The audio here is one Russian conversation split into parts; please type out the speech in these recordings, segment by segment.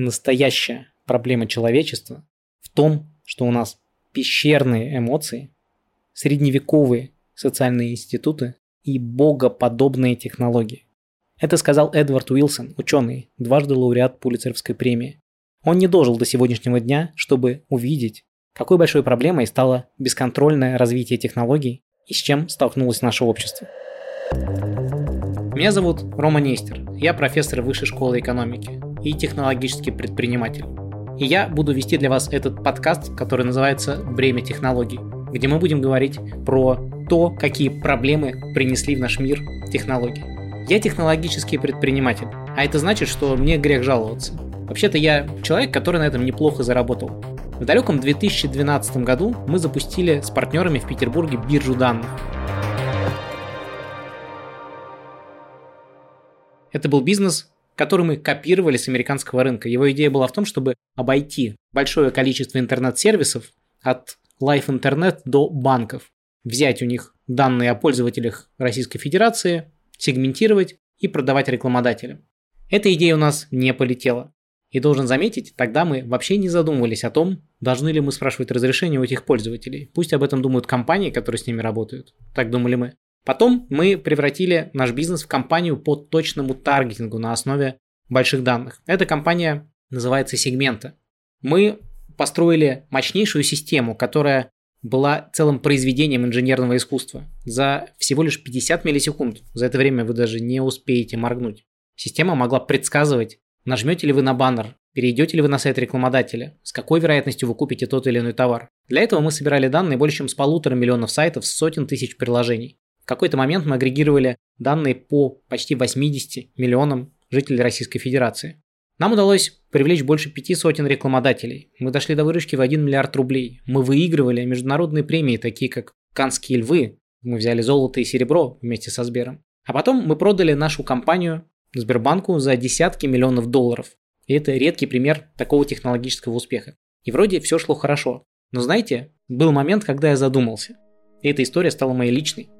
Настоящая проблема человечества в том, что у нас пещерные эмоции, средневековые социальные институты и богоподобные технологии. Это сказал Эдвард Уилсон, ученый, дважды лауреат Пулицеровской премии. Он не дожил до сегодняшнего дня, чтобы увидеть, какой большой проблемой стало бесконтрольное развитие технологий и с чем столкнулось наше общество. Меня зовут Рома Нестер. Я профессор Высшей школы экономики и технологический предприниматель. И я буду вести для вас этот подкаст, который называется «Бремя технологий», где мы будем говорить про то, какие проблемы принесли в наш мир технологии. Я технологический предприниматель, а это значит, что мне грех жаловаться. Вообще-то я человек, который на этом неплохо заработал. В далеком 2012 году мы запустили с партнерами в Петербурге биржу данных. Это был бизнес, который мы копировали с американского рынка. Его идея была в том, чтобы обойти большое количество интернет-сервисов от Live Internet до банков, взять у них данные о пользователях Российской Федерации, сегментировать и продавать рекламодателям. Эта идея у нас не полетела. И должен заметить, тогда мы вообще не задумывались о том, должны ли мы спрашивать разрешение у этих пользователей. Пусть об этом думают компании, которые с ними работают. Так думали мы. Потом мы превратили наш бизнес в компанию по точному таргетингу на основе больших данных. Эта компания называется Сегмента. Мы построили мощнейшую систему, которая была целым произведением инженерного искусства за всего лишь 50 миллисекунд. За это время вы даже не успеете моргнуть. Система могла предсказывать, нажмете ли вы на баннер, перейдете ли вы на сайт рекламодателя, с какой вероятностью вы купите тот или иной товар. Для этого мы собирали данные больше чем с полутора миллионов сайтов с сотен тысяч приложений. Какой-то момент мы агрегировали данные по почти 80 миллионам жителей Российской Федерации. Нам удалось привлечь больше пяти сотен рекламодателей. Мы дошли до выручки в 1 миллиард рублей. Мы выигрывали международные премии, такие как «Канские львы». Мы взяли золото и серебро вместе со Сбером. А потом мы продали нашу компанию Сбербанку за десятки миллионов долларов. И это редкий пример такого технологического успеха. И вроде все шло хорошо. Но знаете, был момент, когда я задумался. И эта история стала моей личной.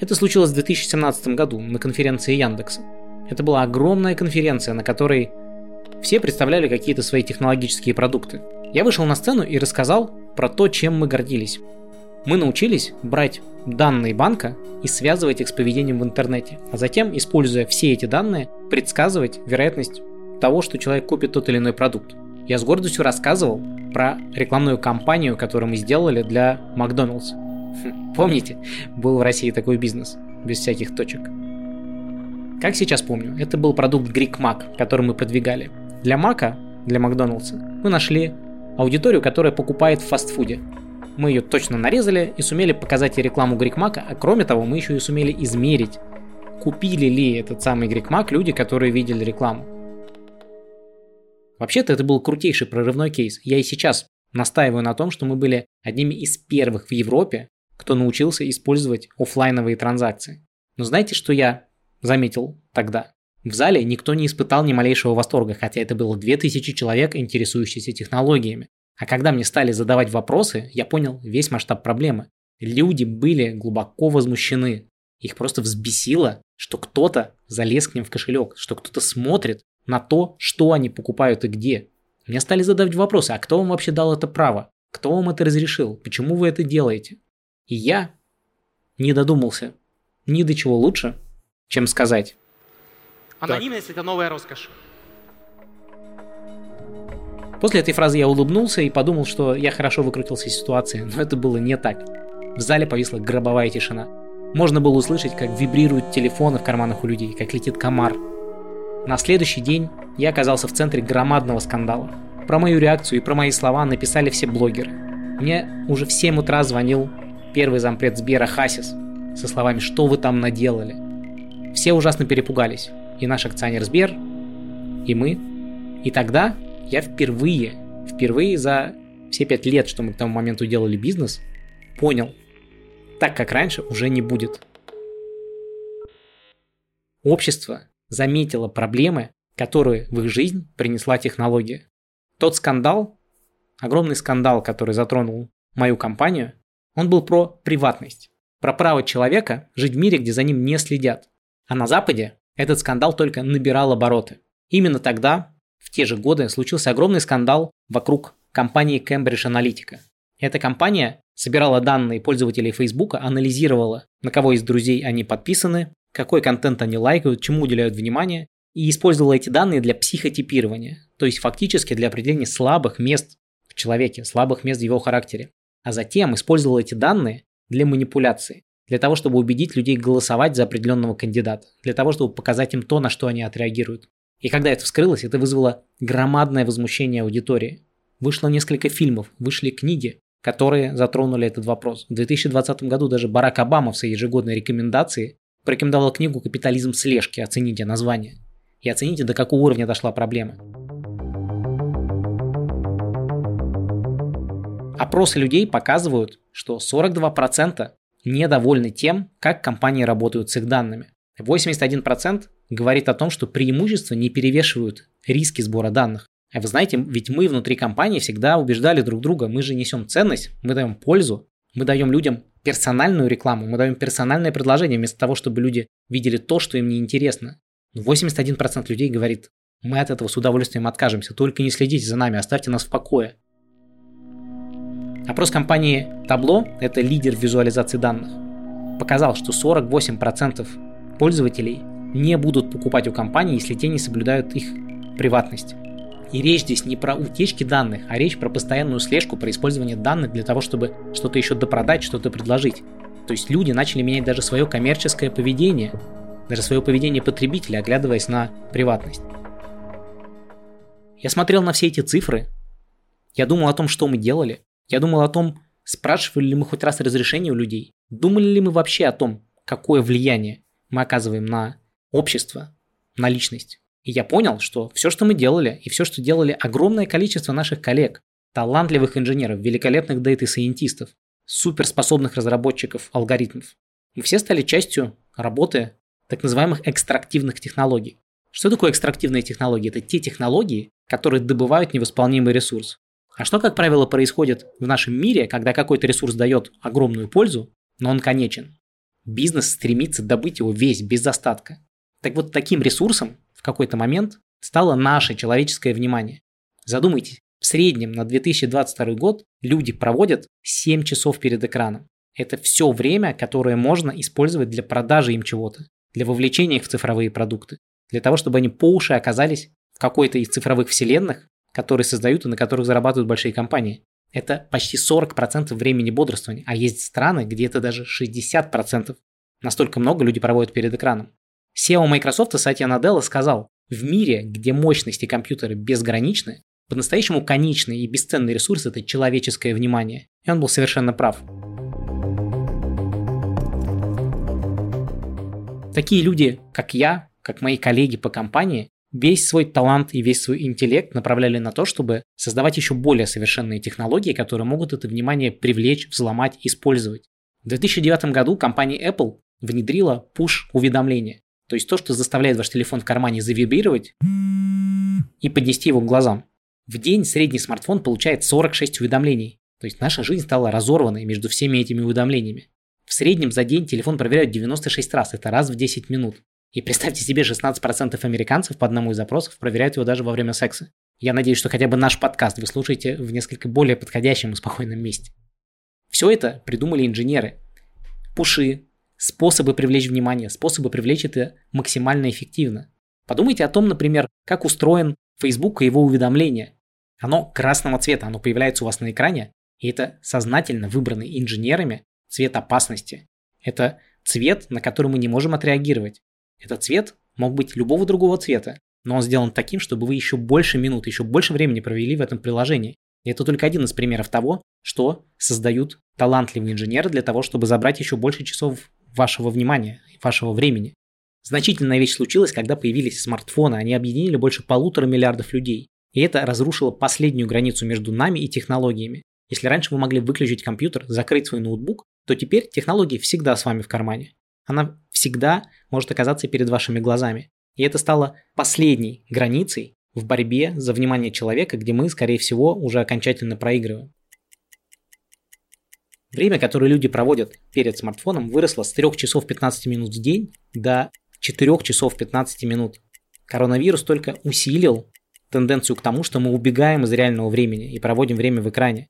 Это случилось в 2017 году на конференции Яндекса. Это была огромная конференция, на которой все представляли какие-то свои технологические продукты. Я вышел на сцену и рассказал про то, чем мы гордились. Мы научились брать данные банка и связывать их с поведением в интернете, а затем, используя все эти данные, предсказывать вероятность того, что человек купит тот или иной продукт. Я с гордостью рассказывал про рекламную кампанию, которую мы сделали для Макдоналдс. Помните, был в России такой бизнес, без всяких точек. Как сейчас помню, это был продукт Greek Mac, который мы продвигали. Для Мака, для Макдоналдса, мы нашли аудиторию, которая покупает в фастфуде. Мы ее точно нарезали и сумели показать ей рекламу Greek Mac, а кроме того, мы еще и сумели измерить, купили ли этот самый Greek Mac люди, которые видели рекламу. Вообще-то это был крутейший прорывной кейс. Я и сейчас настаиваю на том, что мы были одними из первых в Европе, кто научился использовать офлайновые транзакции. Но знаете, что я заметил тогда? В зале никто не испытал ни малейшего восторга, хотя это было 2000 человек, интересующихся технологиями. А когда мне стали задавать вопросы, я понял весь масштаб проблемы. Люди были глубоко возмущены. Их просто взбесило, что кто-то залез к ним в кошелек, что кто-то смотрит на то, что они покупают и где. Мне стали задавать вопросы, а кто вам вообще дал это право? Кто вам это разрешил? Почему вы это делаете? И я не додумался ни до чего лучше, чем сказать. Анонимность – это новая роскошь. После этой фразы я улыбнулся и подумал, что я хорошо выкрутился из ситуации, но это было не так. В зале повисла гробовая тишина. Можно было услышать, как вибрируют телефоны в карманах у людей, как летит комар. На следующий день я оказался в центре громадного скандала. Про мою реакцию и про мои слова написали все блогеры. Мне уже в 7 утра звонил первый зампред Сбера Хасис со словами «Что вы там наделали?». Все ужасно перепугались, и наш акционер Сбер и мы. И тогда я впервые, впервые за все пять лет, что мы к тому моменту делали бизнес, понял, так как раньше уже не будет. Общество заметило проблемы, которые в их жизнь принесла технология. Тот скандал, огромный скандал, который затронул мою компанию, он был про приватность, про право человека жить в мире, где за ним не следят. А на Западе этот скандал только набирал обороты. Именно тогда, в те же годы, случился огромный скандал вокруг компании Cambridge Analytica. Эта компания собирала данные пользователей Facebook, анализировала, на кого из друзей они подписаны, какой контент они лайкают, чему уделяют внимание, и использовала эти данные для психотипирования, то есть фактически для определения слабых мест в человеке, слабых мест в его характере. А затем использовала эти данные для манипуляции, для того, чтобы убедить людей голосовать за определенного кандидата, для того, чтобы показать им то, на что они отреагируют. И когда это вскрылось, это вызвало громадное возмущение аудитории. Вышло несколько фильмов, вышли книги, которые затронули этот вопрос. В 2020 году даже Барак Обама в своей ежегодной рекомендации порекомендовал книгу «Капитализм слежки», оцените название. И оцените, до какого уровня дошла проблема. Опросы людей показывают, что 42% недовольны тем, как компании работают с их данными. 81% говорит о том, что преимущества не перевешивают риски сбора данных. А вы знаете, ведь мы внутри компании всегда убеждали друг друга, мы же несем ценность, мы даем пользу, мы даем людям персональную рекламу, мы даем персональное предложение вместо того, чтобы люди видели то, что им не интересно. 81% людей говорит, мы от этого с удовольствием откажемся, только не следите за нами, оставьте нас в покое. Опрос компании Tableau, это лидер визуализации данных, показал, что 48% пользователей не будут покупать у компании, если те не соблюдают их приватность. И речь здесь не про утечки данных, а речь про постоянную слежку, про использование данных для того, чтобы что-то еще допродать, что-то предложить. То есть люди начали менять даже свое коммерческое поведение, даже свое поведение потребителя, оглядываясь на приватность. Я смотрел на все эти цифры, я думал о том, что мы делали, я думал о том, спрашивали ли мы хоть раз разрешение у людей, думали ли мы вообще о том, какое влияние мы оказываем на общество, на личность. И я понял, что все, что мы делали, и все, что делали огромное количество наших коллег, талантливых инженеров, великолепных дейта-сайентистов, суперспособных разработчиков алгоритмов, мы все стали частью работы так называемых экстрактивных технологий. Что такое экстрактивные технологии? Это те технологии, которые добывают невосполнимый ресурс. А что, как правило, происходит в нашем мире, когда какой-то ресурс дает огромную пользу, но он конечен? Бизнес стремится добыть его весь, без остатка. Так вот, таким ресурсом в какой-то момент стало наше человеческое внимание. Задумайтесь, в среднем на 2022 год люди проводят 7 часов перед экраном. Это все время, которое можно использовать для продажи им чего-то, для вовлечения их в цифровые продукты, для того, чтобы они по уши оказались в какой-то из цифровых вселенных, которые создают и на которых зарабатывают большие компании. Это почти 40% времени бодрствования, а есть страны, где это даже 60%. Настолько много люди проводят перед экраном. SEO Microsoft Сатья Наделла сказал, в мире, где мощности компьютера безграничны, по-настоящему конечный и бесценный ресурс – это человеческое внимание. И он был совершенно прав. Такие люди, как я, как мои коллеги по компании, весь свой талант и весь свой интеллект направляли на то, чтобы создавать еще более совершенные технологии, которые могут это внимание привлечь, взломать, использовать. В 2009 году компания Apple внедрила push-уведомления. То есть то, что заставляет ваш телефон в кармане завибрировать и поднести его к глазам. В день средний смартфон получает 46 уведомлений. То есть наша жизнь стала разорванной между всеми этими уведомлениями. В среднем за день телефон проверяют 96 раз, это раз в 10 минут. И представьте себе, 16% американцев по одному из запросов проверяют его даже во время секса. Я надеюсь, что хотя бы наш подкаст вы слушаете в несколько более подходящем и спокойном месте. Все это придумали инженеры. Пуши, способы привлечь внимание, способы привлечь это максимально эффективно. Подумайте о том, например, как устроен Facebook и его уведомления. Оно красного цвета, оно появляется у вас на экране, и это сознательно выбранный инженерами цвет опасности. Это цвет, на который мы не можем отреагировать. Этот цвет мог быть любого другого цвета, но он сделан таким, чтобы вы еще больше минут, еще больше времени провели в этом приложении. И это только один из примеров того, что создают талантливые инженеры для того, чтобы забрать еще больше часов вашего внимания, вашего времени. Значительная вещь случилась, когда появились смартфоны. Они объединили больше полутора миллиардов людей. И это разрушило последнюю границу между нами и технологиями. Если раньше вы могли выключить компьютер, закрыть свой ноутбук, то теперь технология всегда с вами в кармане. Она всегда может оказаться перед вашими глазами. И это стало последней границей в борьбе за внимание человека, где мы, скорее всего, уже окончательно проигрываем. Время, которое люди проводят перед смартфоном, выросло с 3 часов 15 минут в день до 4 часов 15 минут. Коронавирус только усилил тенденцию к тому, что мы убегаем из реального времени и проводим время в экране.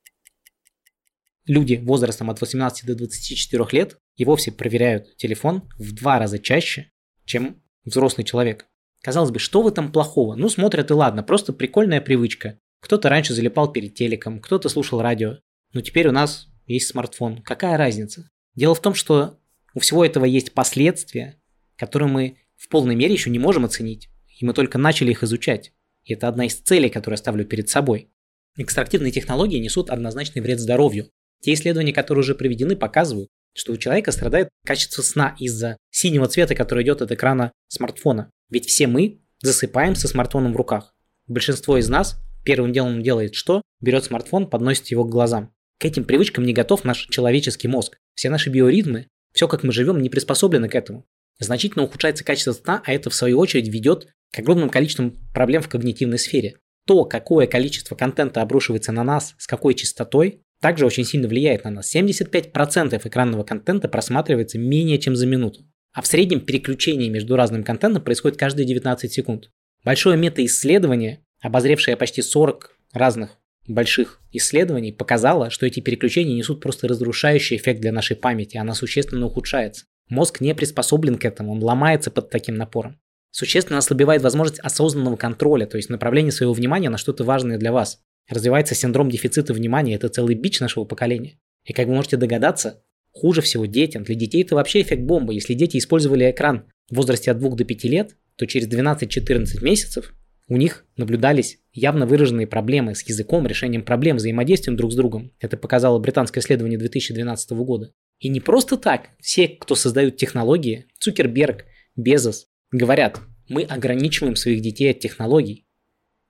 Люди возрастом от 18 до 24 лет и вовсе проверяют телефон в два раза чаще, чем взрослый человек. Казалось бы, что в этом плохого? Ну, смотрят и ладно, просто прикольная привычка. Кто-то раньше залипал перед телеком, кто-то слушал радио. Но теперь у нас есть смартфон. Какая разница? Дело в том, что у всего этого есть последствия, которые мы в полной мере еще не можем оценить. И мы только начали их изучать. И это одна из целей, которую я ставлю перед собой. Экстрактивные технологии несут однозначный вред здоровью. Те исследования, которые уже проведены, показывают, что у человека страдает качество сна из-за синего цвета, который идет от экрана смартфона. Ведь все мы засыпаем со смартфоном в руках. Большинство из нас первым делом делает что? Берет смартфон, подносит его к глазам. К этим привычкам не готов наш человеческий мозг. Все наши биоритмы, все как мы живем, не приспособлены к этому. Значительно ухудшается качество сна, а это в свою очередь ведет к огромным количествам проблем в когнитивной сфере. То, какое количество контента обрушивается на нас, с какой частотой, также очень сильно влияет на нас. 75% экранного контента просматривается менее чем за минуту. А в среднем переключение между разным контентом происходит каждые 19 секунд. Большое метаисследование, обозревшее почти 40 разных больших исследований, показало, что эти переключения несут просто разрушающий эффект для нашей памяти, она существенно ухудшается. Мозг не приспособлен к этому, он ломается под таким напором. Существенно ослабевает возможность осознанного контроля, то есть направления своего внимания на что-то важное для вас. Развивается синдром дефицита внимания, это целый бич нашего поколения. И как вы можете догадаться, хуже всего детям. Для детей это вообще эффект бомбы. Если дети использовали экран в возрасте от 2 до 5 лет, то через 12-14 месяцев у них наблюдались явно выраженные проблемы с языком, решением проблем, взаимодействием друг с другом. Это показало британское исследование 2012 года. И не просто так. Все, кто создают технологии, Цукерберг, Безос, говорят, мы ограничиваем своих детей от технологий.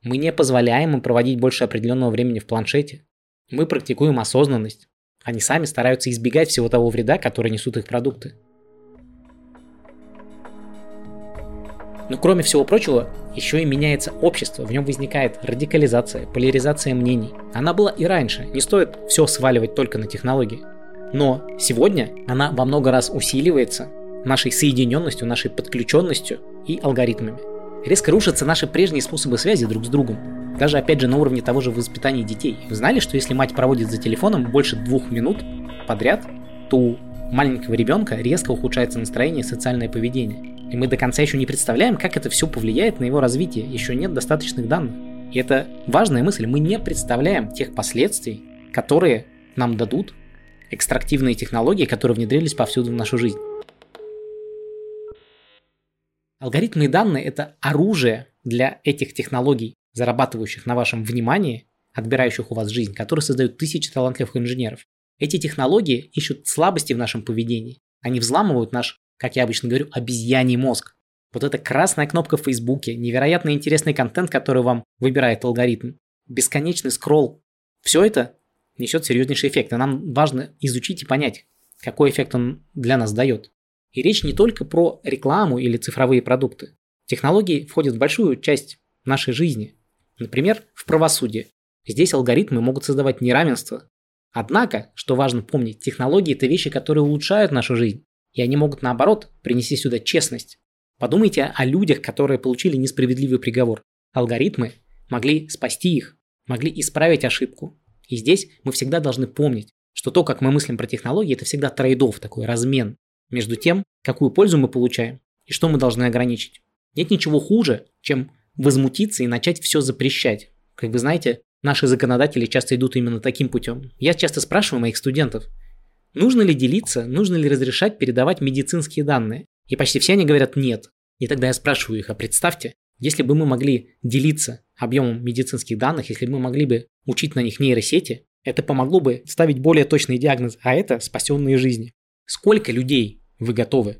Мы не позволяем им проводить больше определенного времени в планшете. Мы практикуем осознанность. Они сами стараются избегать всего того вреда, который несут их продукты. Но кроме всего прочего, еще и меняется общество, в нем возникает радикализация, поляризация мнений. Она была и раньше, не стоит все сваливать только на технологии. Но сегодня она во много раз усиливается нашей соединенностью, нашей подключенностью и алгоритмами. Резко рушатся наши прежние способы связи друг с другом. Даже опять же на уровне того же воспитания детей. Вы знали, что если мать проводит за телефоном больше двух минут подряд, то у маленького ребенка резко ухудшается настроение и социальное поведение. И мы до конца еще не представляем, как это все повлияет на его развитие. Еще нет достаточных данных. И это важная мысль. Мы не представляем тех последствий, которые нам дадут экстрактивные технологии, которые внедрились повсюду в нашу жизнь. Алгоритмы и данные – это оружие для этих технологий, зарабатывающих на вашем внимании, отбирающих у вас жизнь, которые создают тысячи талантливых инженеров. Эти технологии ищут слабости в нашем поведении. Они взламывают наш, как я обычно говорю, обезьяний мозг. Вот эта красная кнопка в Фейсбуке, невероятно интересный контент, который вам выбирает алгоритм, бесконечный скролл. Все это несет серьезнейший эффект, и нам важно изучить и понять, какой эффект он для нас дает. И речь не только про рекламу или цифровые продукты. Технологии входят в большую часть нашей жизни. Например, в правосудие. Здесь алгоритмы могут создавать неравенство. Однако, что важно помнить, технологии – это вещи, которые улучшают нашу жизнь. И они могут, наоборот, принести сюда честность. Подумайте о людях, которые получили несправедливый приговор. Алгоритмы могли спасти их, могли исправить ошибку. И здесь мы всегда должны помнить, что то, как мы мыслим про технологии, это всегда трейдов, такой размен между тем, какую пользу мы получаем и что мы должны ограничить. Нет ничего хуже, чем возмутиться и начать все запрещать. Как вы знаете, наши законодатели часто идут именно таким путем. Я часто спрашиваю моих студентов, нужно ли делиться, нужно ли разрешать передавать медицинские данные. И почти все они говорят нет. И тогда я спрашиваю их, а представьте, если бы мы могли делиться объемом медицинских данных, если бы мы могли бы учить на них нейросети, это помогло бы ставить более точный диагноз, а это спасенные жизни. Сколько людей вы готовы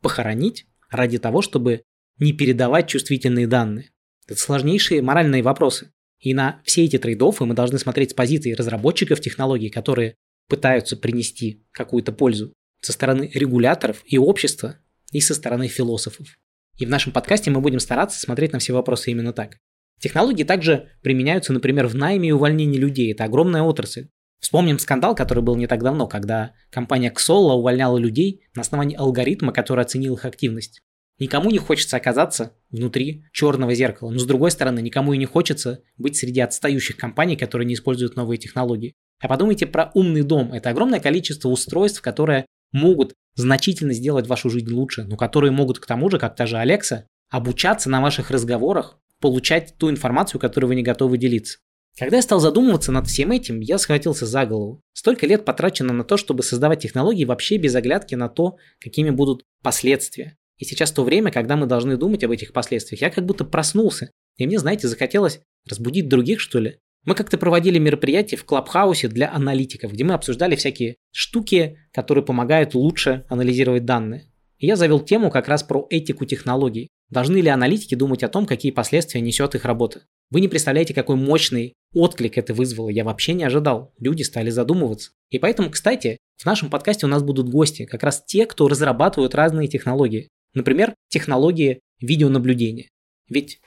похоронить ради того, чтобы не передавать чувствительные данные. Это сложнейшие моральные вопросы. И на все эти трейдофы мы должны смотреть с позиции разработчиков технологий, которые пытаются принести какую-то пользу со стороны регуляторов и общества, и со стороны философов. И в нашем подкасте мы будем стараться смотреть на все вопросы именно так. Технологии также применяются, например, в найме и увольнении людей. Это огромная отрасль. Вспомним скандал, который был не так давно, когда компания Xolo увольняла людей на основании алгоритма, который оценил их активность. Никому не хочется оказаться внутри черного зеркала, но с другой стороны, никому и не хочется быть среди отстающих компаний, которые не используют новые технологии. А подумайте про умный дом. Это огромное количество устройств, которые могут значительно сделать вашу жизнь лучше, но которые могут к тому же, как та же Алекса, обучаться на ваших разговорах, получать ту информацию, которую вы не готовы делиться. Когда я стал задумываться над всем этим, я схватился за голову. Столько лет потрачено на то, чтобы создавать технологии вообще без оглядки на то, какими будут последствия. И сейчас то время, когда мы должны думать об этих последствиях. Я как будто проснулся. И мне, знаете, захотелось разбудить других, что ли. Мы как-то проводили мероприятие в Клабхаусе для аналитиков, где мы обсуждали всякие штуки, которые помогают лучше анализировать данные. И я завел тему как раз про этику технологий. Должны ли аналитики думать о том, какие последствия несет их работа? Вы не представляете, какой мощный отклик это вызвало. Я вообще не ожидал. Люди стали задумываться. И поэтому, кстати, в нашем подкасте у нас будут гости, как раз те, кто разрабатывают разные технологии. Например, технологии видеонаблюдения. Ведь,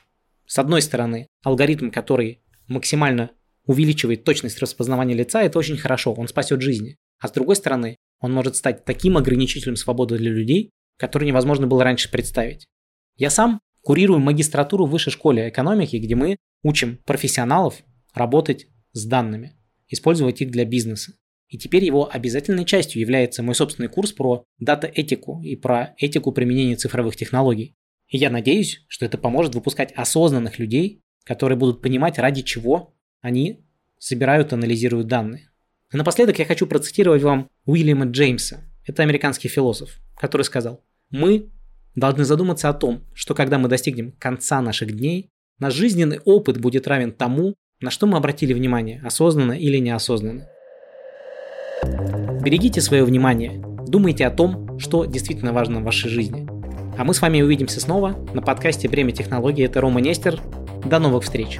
с одной стороны, алгоритм, который максимально увеличивает точность распознавания лица, это очень хорошо, он спасет жизни. А с другой стороны, он может стать таким ограничителем свободы для людей, который невозможно было раньше представить. Я сам курирую магистратуру в высшей школе экономики, где мы учим профессионалов работать с данными, использовать их для бизнеса. И теперь его обязательной частью является мой собственный курс про дата-этику и про этику применения цифровых технологий. И я надеюсь, что это поможет выпускать осознанных людей, которые будут понимать, ради чего они собирают и анализируют данные. И напоследок я хочу процитировать вам Уильяма Джеймса. Это американский философ, который сказал, «Мы должны задуматься о том, что когда мы достигнем конца наших дней, наш жизненный опыт будет равен тому, на что мы обратили внимание, осознанно или неосознанно. Берегите свое внимание, думайте о том, что действительно важно в вашей жизни. А мы с вами увидимся снова на подкасте «Время технологий». Это Рома Нестер. До новых встреч!